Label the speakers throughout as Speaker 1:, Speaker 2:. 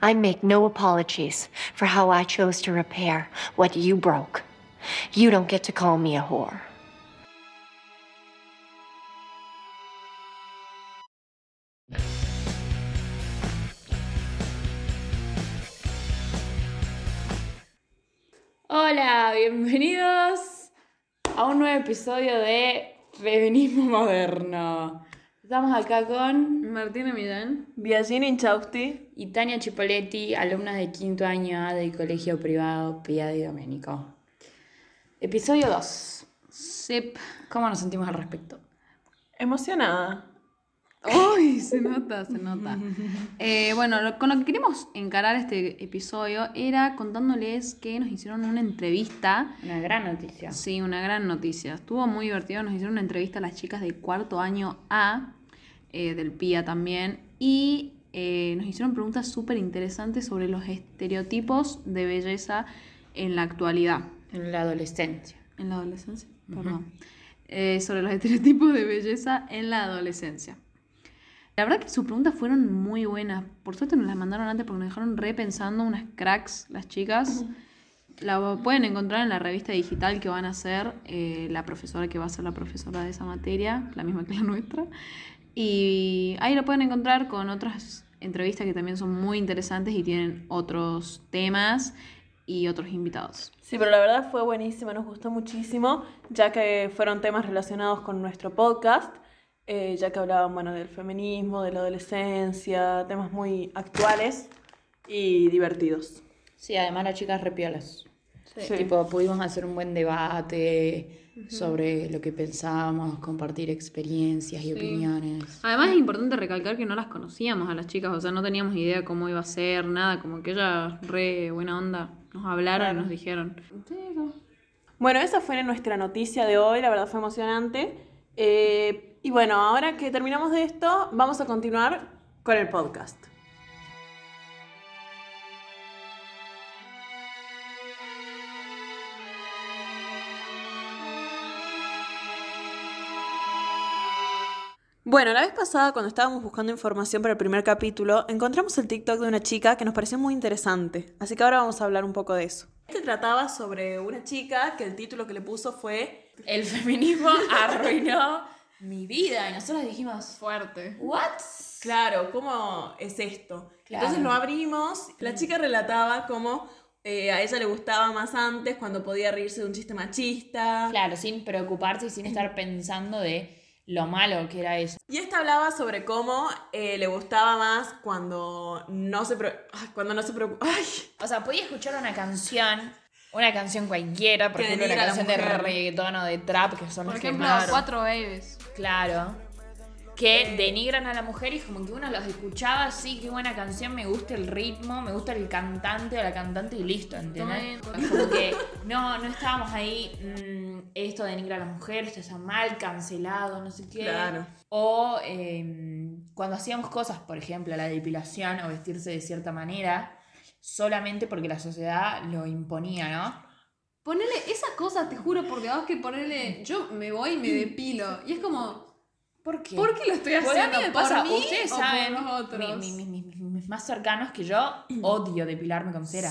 Speaker 1: I make no apologies for how I chose to repair what you broke. You don't get to call me a whore.
Speaker 2: Hola, bienvenidos a un nuevo episodio de Feminismo Moderno. Estamos acá con
Speaker 3: Martina Millán.
Speaker 4: Biagini Inchausti.
Speaker 2: y Tania Chipoletti, alumnas de quinto año A del Colegio Privado Pia di Domenico. Episodio 2.
Speaker 3: Sip.
Speaker 2: ¿Cómo nos sentimos al respecto?
Speaker 4: Emocionada.
Speaker 3: Uy, se nota, se nota. Eh, bueno, lo- con lo que queremos encarar este episodio era contándoles que nos hicieron una entrevista.
Speaker 2: Una gran noticia.
Speaker 3: Sí, una gran noticia. Estuvo muy divertido. Nos hicieron una entrevista a las chicas del cuarto año A, eh, del PIA también. Y eh, nos hicieron preguntas súper interesantes sobre los estereotipos de belleza en la actualidad.
Speaker 2: En la adolescencia.
Speaker 3: En la adolescencia, perdón. Eh, sobre los estereotipos de belleza en la adolescencia. La verdad que sus preguntas fueron muy buenas. Por suerte nos las mandaron antes porque nos dejaron repensando unas cracks las chicas. La pueden encontrar en la revista digital que van a hacer eh, la profesora que va a ser la profesora de esa materia, la misma que la nuestra. Y ahí lo pueden encontrar con otras entrevistas que también son muy interesantes y tienen otros temas y otros invitados.
Speaker 4: Sí, pero la verdad fue buenísima, nos gustó muchísimo, ya que fueron temas relacionados con nuestro podcast, eh, ya que hablaban bueno, del feminismo, de la adolescencia, temas muy actuales y divertidos.
Speaker 2: Sí, además las chicas repiolas.
Speaker 4: Sí.
Speaker 2: Tipo, pudimos hacer un buen debate sobre lo que pensábamos, compartir experiencias y opiniones.
Speaker 3: Además es importante recalcar que no las conocíamos a las chicas, o sea, no teníamos idea cómo iba a ser, nada, como que ellas re buena onda nos hablaron y nos dijeron.
Speaker 4: Bueno, esa fue nuestra noticia de hoy, la verdad fue emocionante. Eh, y bueno, ahora que terminamos de esto, vamos a continuar con el podcast. Bueno, la vez pasada cuando estábamos buscando información para el primer capítulo, encontramos el TikTok de una chica que nos pareció muy interesante, así que ahora vamos a hablar un poco de eso. Este trataba sobre una chica que el título que le puso fue
Speaker 2: El feminismo arruinó mi vida. Y nosotros dijimos,
Speaker 3: Fuerte.
Speaker 2: ¿what?
Speaker 4: Claro, ¿cómo es esto?
Speaker 2: Claro.
Speaker 4: Entonces lo abrimos. La chica relataba cómo eh, a ella le gustaba más antes, cuando podía reírse de un chiste machista.
Speaker 2: Claro, sin preocuparse y sin estar pensando de lo malo que era eso.
Speaker 4: Y esta hablaba sobre cómo eh, le gustaba más cuando no se pre- ay, cuando no se preocupa. Ay,
Speaker 2: O sea, podía escuchar una canción, una canción cualquiera, por
Speaker 4: Que
Speaker 2: ejemplo, una canción de reggaetón o de trap, que son
Speaker 3: Por
Speaker 2: los
Speaker 3: ejemplo,
Speaker 2: que más...
Speaker 3: cuatro babies.
Speaker 2: Claro. Que denigran a la mujer y como que uno los escuchaba, sí, qué buena canción, me gusta el ritmo, me gusta el cantante o la cantante y listo, ¿entendés? Como que no, no estábamos ahí, mm, esto denigra a la mujer, esto está mal, cancelado, no sé qué.
Speaker 4: Claro.
Speaker 2: O eh, cuando hacíamos cosas, por ejemplo, la depilación o vestirse de cierta manera, solamente porque la sociedad lo imponía, ¿no?
Speaker 3: Ponele esas cosas, te juro por Dios que ponele, yo me voy y me depilo. Y es como,
Speaker 2: ¿Por qué?
Speaker 3: ¿por qué lo estoy haciendo?
Speaker 2: mí me
Speaker 3: ¿Por
Speaker 2: pasa,
Speaker 3: mí
Speaker 2: ustedes
Speaker 3: o por
Speaker 2: saben,
Speaker 3: los otros?
Speaker 2: mi- mi- mi- mi- mis más cercanos que yo odio depilarme con cera.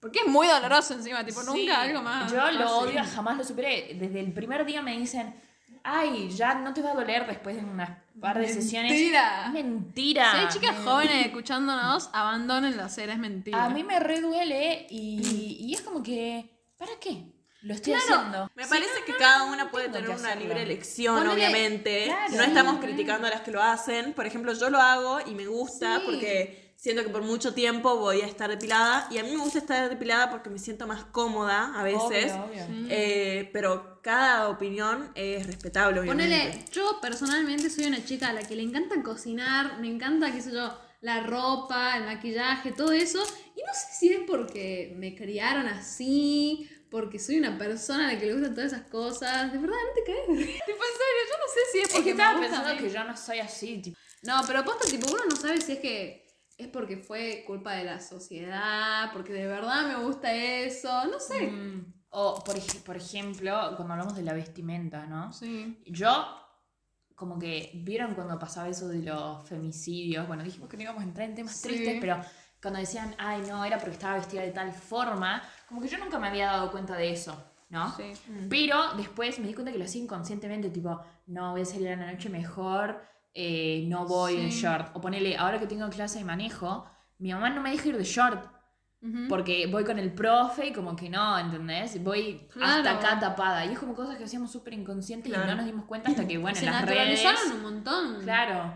Speaker 3: Porque es muy doloroso encima, tipo,
Speaker 2: Sí,
Speaker 3: nunca algo más.
Speaker 2: Yo lo odio, jamás lo superé. Desde el primer día me dicen, ay, ya no te va a doler después de unas par de sesiones.
Speaker 3: Mentira.
Speaker 2: Mentira.
Speaker 3: Si hay chicas
Speaker 2: Me-
Speaker 3: jóvenes escuchándonos, abandonen la cera, es mentira.
Speaker 2: A mí me reduele y, y es como que, ¿para qué? Lo estoy
Speaker 3: Claro.
Speaker 2: haciendo.
Speaker 4: Me
Speaker 2: Sí,
Speaker 4: parece
Speaker 2: no,
Speaker 4: que
Speaker 2: no,
Speaker 4: cada una puede tener una
Speaker 2: hacerlo.
Speaker 4: libre elección, obviamente.
Speaker 2: claro.
Speaker 4: no estamos criticando a las que lo hacen. Por ejemplo, yo lo hago y me gusta
Speaker 3: Sí.
Speaker 4: porque siento que por mucho tiempo voy a estar depilada. Y a mí me gusta estar depilada porque me siento más cómoda a veces.
Speaker 2: Obvio, obvio.
Speaker 4: Eh, pero cada opinión es respetable, obviamente.
Speaker 3: Ponele, yo personalmente soy una chica a la que le encanta cocinar, me encanta, qué sé yo, la ropa, el maquillaje, todo eso. Y no sé si es porque me criaron así, porque soy una persona a la que le gustan todas esas cosas. De verdad, no te caes. tipo, en serio, yo no sé si es
Speaker 2: Es
Speaker 3: porque
Speaker 2: que estaba
Speaker 3: me
Speaker 2: pensando que yo no soy así, tipo,
Speaker 3: No, pero posta, tipo, uno no sabe si es que es porque fue culpa de la sociedad, porque de verdad me gusta eso, no sé.
Speaker 2: Mm. O, por, ej- por ejemplo, cuando hablamos de la vestimenta, ¿no?
Speaker 3: Sí.
Speaker 2: Yo, como que, ¿vieron cuando pasaba eso de los femicidios? Bueno, dijimos que no íbamos a entrar en temas
Speaker 3: Sí.
Speaker 2: tristes, pero cuando decían, ay, no, era porque estaba vestida de tal forma, como que yo nunca me había dado cuenta de eso, ¿no?
Speaker 3: Sí.
Speaker 2: Pero después me di cuenta que lo hacía inconscientemente, tipo, no, voy a salir a la noche mejor, eh, no voy en short. O ponele, ahora que tengo clase de manejo, mi mamá no me deja ir de short. Porque voy con el profe y como que no, ¿entendés? Voy
Speaker 3: Claro.
Speaker 2: hasta acá tapada. Y es como cosas que hacíamos súper inconscientes y no nos dimos cuenta hasta que, bueno,
Speaker 3: Se
Speaker 2: en las redes...
Speaker 3: naturalizaron un montón.
Speaker 2: Claro.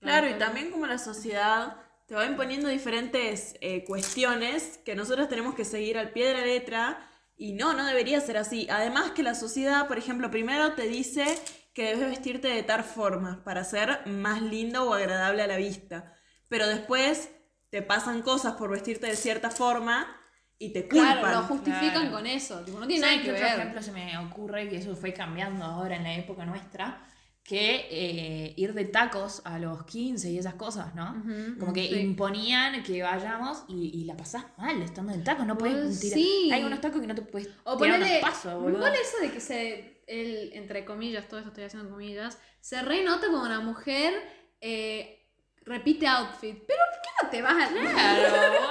Speaker 4: Claro, y también como la sociedad te va imponiendo diferentes eh, cuestiones que nosotros tenemos que seguir al pie de la letra y no, no debería ser así. Además que la sociedad, por ejemplo, primero te dice que debes vestirte de tal forma para ser más lindo o agradable a la vista, pero después te pasan cosas por vestirte de cierta forma y te culpan.
Speaker 3: Claro, lo justifican
Speaker 2: Claro.
Speaker 3: con eso. Tipo, no tiene
Speaker 2: ¿Saben
Speaker 3: nada que
Speaker 2: otro
Speaker 3: ver.
Speaker 2: ejemplo se me ocurre que eso fue cambiando ahora en la época nuestra? Que eh, ir de tacos a los 15 y esas cosas, ¿no? Como que
Speaker 3: sí.
Speaker 2: imponían que vayamos y, y la pasás mal estando en tacos, no puedes tirar.
Speaker 3: sí.
Speaker 2: Hay unos tacos que no te puedes
Speaker 3: O
Speaker 2: tirar unos pasos, boludo.
Speaker 3: Igual eso de que se. El, entre comillas, todo esto estoy haciendo comillas. Se renota como una mujer eh, repite outfit. Pero ¿por qué no te vas a.
Speaker 2: Claro.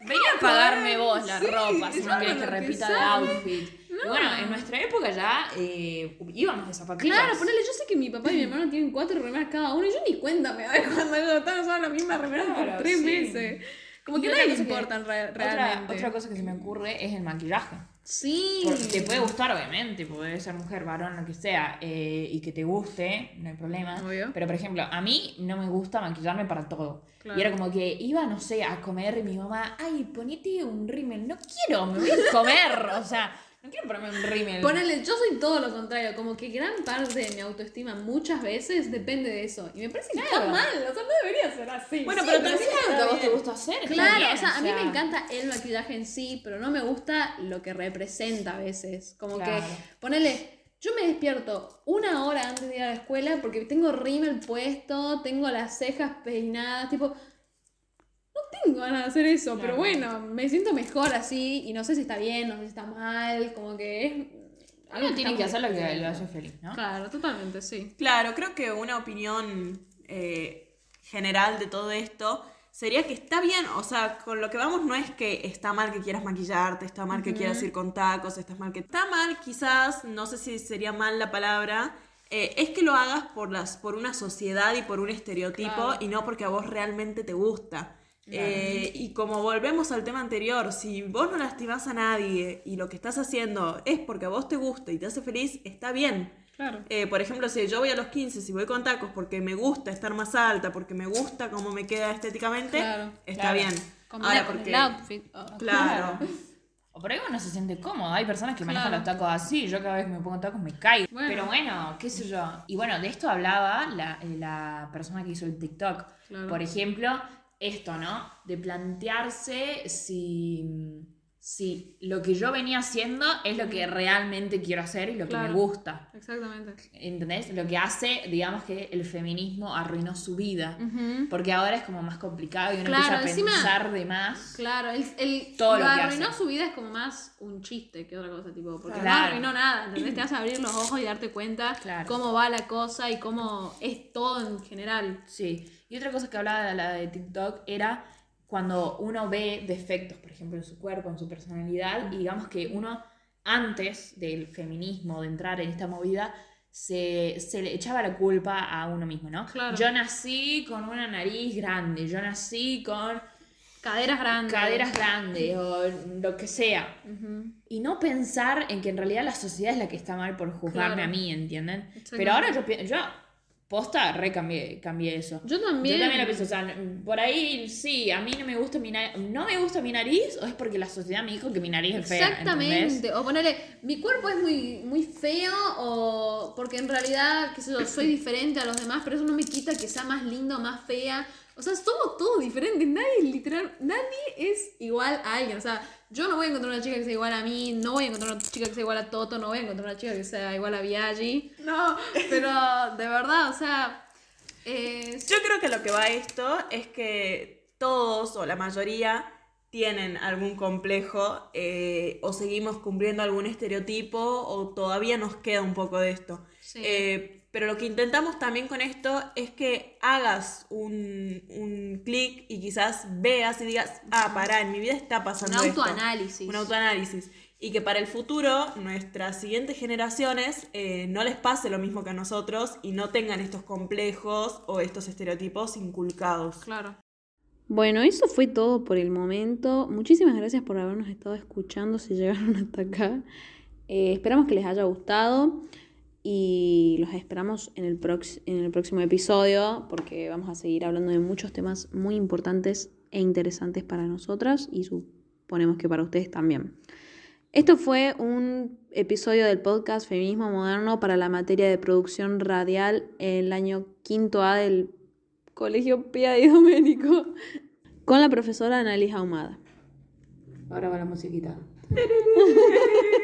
Speaker 2: Venía a pagarme vos la
Speaker 3: Sí,
Speaker 2: ropa si no querés que repita de
Speaker 3: que
Speaker 2: outfit. Y bueno, en nuestra época ya eh, íbamos de zapatillas.
Speaker 3: Claro, ponele, yo sé que mi papá y mi hermano tienen cuatro remeras cada uno y yo ni cuenta me doy cuando están usando la misma remera por
Speaker 2: Claro,
Speaker 3: tres
Speaker 2: sí.
Speaker 3: meses. Como que nadie le importan re-
Speaker 2: Otra,
Speaker 3: realmente.
Speaker 2: otra cosa que se me ocurre es el maquillaje.
Speaker 3: Sí.
Speaker 2: Porque te puede gustar, obviamente, puede ser mujer, varón, lo que sea, eh, y que te guste, no hay problema.
Speaker 3: Obvio.
Speaker 2: Pero, por ejemplo, a mí no me gusta maquillarme para todo.
Speaker 3: Claro.
Speaker 2: Y era como que iba, no sé, a comer y mi mamá, ay, ponete un rímel. No quiero, me voy a comer. o sea, no quiero ponerme un rímel.
Speaker 3: Ponele, yo soy todo lo contrario, como que gran parte de mi autoestima muchas veces depende de eso. Y me parece que está mal, o sea, no debería ser así.
Speaker 2: Bueno,
Speaker 3: Sí,
Speaker 2: pero también es algo que a vos te gusta hacer.
Speaker 3: Claro,
Speaker 2: bien,
Speaker 3: o sea, a mí me encanta el maquillaje en sí, pero no me gusta lo que representa a veces. Como
Speaker 2: Claro.
Speaker 3: que, ponele, yo me despierto una hora antes de ir a la escuela porque tengo rímel puesto, tengo las cejas peinadas, tipo, tengo ganas de hacer eso, pero bueno, me siento mejor así y no sé si está bien, no sé si está mal, como que es...
Speaker 2: Algo
Speaker 3: que
Speaker 2: tiene que hacer lo que lo hace feliz, ¿no?
Speaker 3: Claro, totalmente, sí.
Speaker 4: Claro, creo que una opinión eh, general de todo esto sería que está bien, o sea, con lo que vamos no es que está mal que quieras maquillarte, está mal que quieras ir con tacos, está mal que... Está mal quizás, no sé si sería mal la palabra, eh, es que lo hagas por, las, por una sociedad y por un estereotipo
Speaker 3: Claro.
Speaker 4: y no porque a vos realmente te gusta. Eh, y como volvemos al tema anterior, si vos no lastimás a nadie y lo que estás haciendo es porque a vos te gusta y te hace feliz, está bien.
Speaker 3: Claro.
Speaker 4: Eh, por ejemplo, si yo voy a los 15, si voy con tacos porque me gusta estar más alta, porque me gusta cómo me queda estéticamente,
Speaker 3: Claro,
Speaker 4: está
Speaker 2: claro.
Speaker 4: bien.
Speaker 3: Combina
Speaker 4: Ahora,
Speaker 3: con
Speaker 4: porque-
Speaker 3: el outfit. Oh,
Speaker 4: Claro.
Speaker 2: O por ahí uno se siente cómodo. Hay personas que manejan los tacos así. Yo cada vez que me pongo tacos me caigo.
Speaker 3: Bueno.
Speaker 2: Pero bueno, qué sé yo. Y bueno, de esto hablaba la, eh, la persona que hizo el TikTok.
Speaker 3: Claro.
Speaker 2: Por ejemplo, esto, ¿no? De plantearse si, si lo que yo venía haciendo es lo que realmente quiero hacer y lo que me gusta.
Speaker 3: Exactamente.
Speaker 2: ¿Entendés? Lo que hace, digamos que el feminismo arruinó su vida. Porque ahora es como más complicado y uno
Speaker 3: Claro,
Speaker 2: empieza a
Speaker 3: encima-
Speaker 2: pensar de más.
Speaker 3: Claro, el, el
Speaker 2: Todo
Speaker 3: lo
Speaker 2: lo que
Speaker 3: arruinó
Speaker 2: hace.
Speaker 3: su vida es como más un chiste que otra cosa, tipo, porque no
Speaker 2: Claro.
Speaker 3: arruinó nada, ¿entendés? Te vas a abrir los ojos y darte cuenta cómo va la cosa y cómo es todo en general.
Speaker 2: Sí. Y otra cosa que hablaba de la de TikTok era cuando uno ve defectos, por ejemplo, en su cuerpo, en su personalidad, y digamos que uno antes del feminismo, de entrar en esta movida, se, se le echaba la culpa a uno mismo, ¿no?
Speaker 3: Claro.
Speaker 2: Yo nací con una nariz grande, yo nací con
Speaker 3: Caderas grandes.
Speaker 2: caderas grandes o lo que sea. Y no pensar en que en realidad la sociedad es la que está mal por juzgarme
Speaker 3: Claro.
Speaker 2: a mí, ¿entienden? Pero ahora yo, yo posta, re cambié, cambié eso.
Speaker 3: Yo también.
Speaker 2: Yo también lo pienso, o sea, por ahí sí, a mí no me gusta mi nariz, no me gusta mi nariz o es porque la sociedad me dijo que mi nariz es fea. ¿entendés?
Speaker 3: Exactamente. O ponerle, mi cuerpo es muy, muy feo o porque en realidad, qué sé yo, soy diferente a los demás, pero eso no me quita que sea más lindo, más fea. O sea, somos todos diferentes. Nadie es literal, nadie es igual a alguien. O sea, yo no voy a encontrar una chica que sea igual a mí, no voy a encontrar una chica que sea igual a Toto, no voy a encontrar una chica que sea igual a Viaggi. No, pero de verdad, o sea, eh,
Speaker 4: Yo creo que lo que va a esto es que todos o la mayoría tienen algún complejo eh, o seguimos cumpliendo algún estereotipo o todavía nos queda un poco de esto.
Speaker 3: Sí.
Speaker 4: Eh, pero lo que intentamos también con esto es que hagas un, un clic y quizás veas y digas, ah, pará, en mi vida está
Speaker 3: Un
Speaker 4: pasando esto.
Speaker 3: autoanálisis.
Speaker 4: Un autoanálisis. Y que para el futuro, nuestras siguientes generaciones eh, no les pase lo mismo que a nosotros y no tengan estos complejos o estos estereotipos inculcados.
Speaker 3: Claro. Bueno, eso fue todo por el momento. Muchísimas gracias por habernos estado escuchando si llegaron hasta acá. Eh, esperamos que les haya gustado y los esperamos en el, en el próximo episodio porque vamos a seguir hablando de muchos temas muy importantes e interesantes para nosotras y suponemos que para ustedes también. Esto fue un episodio del podcast Feminismo Moderno para la materia de producción radial en el año quinto A del Colegio Pía y Doménico con la profesora Annalise Ahumada.
Speaker 2: Ahora va la musiquita.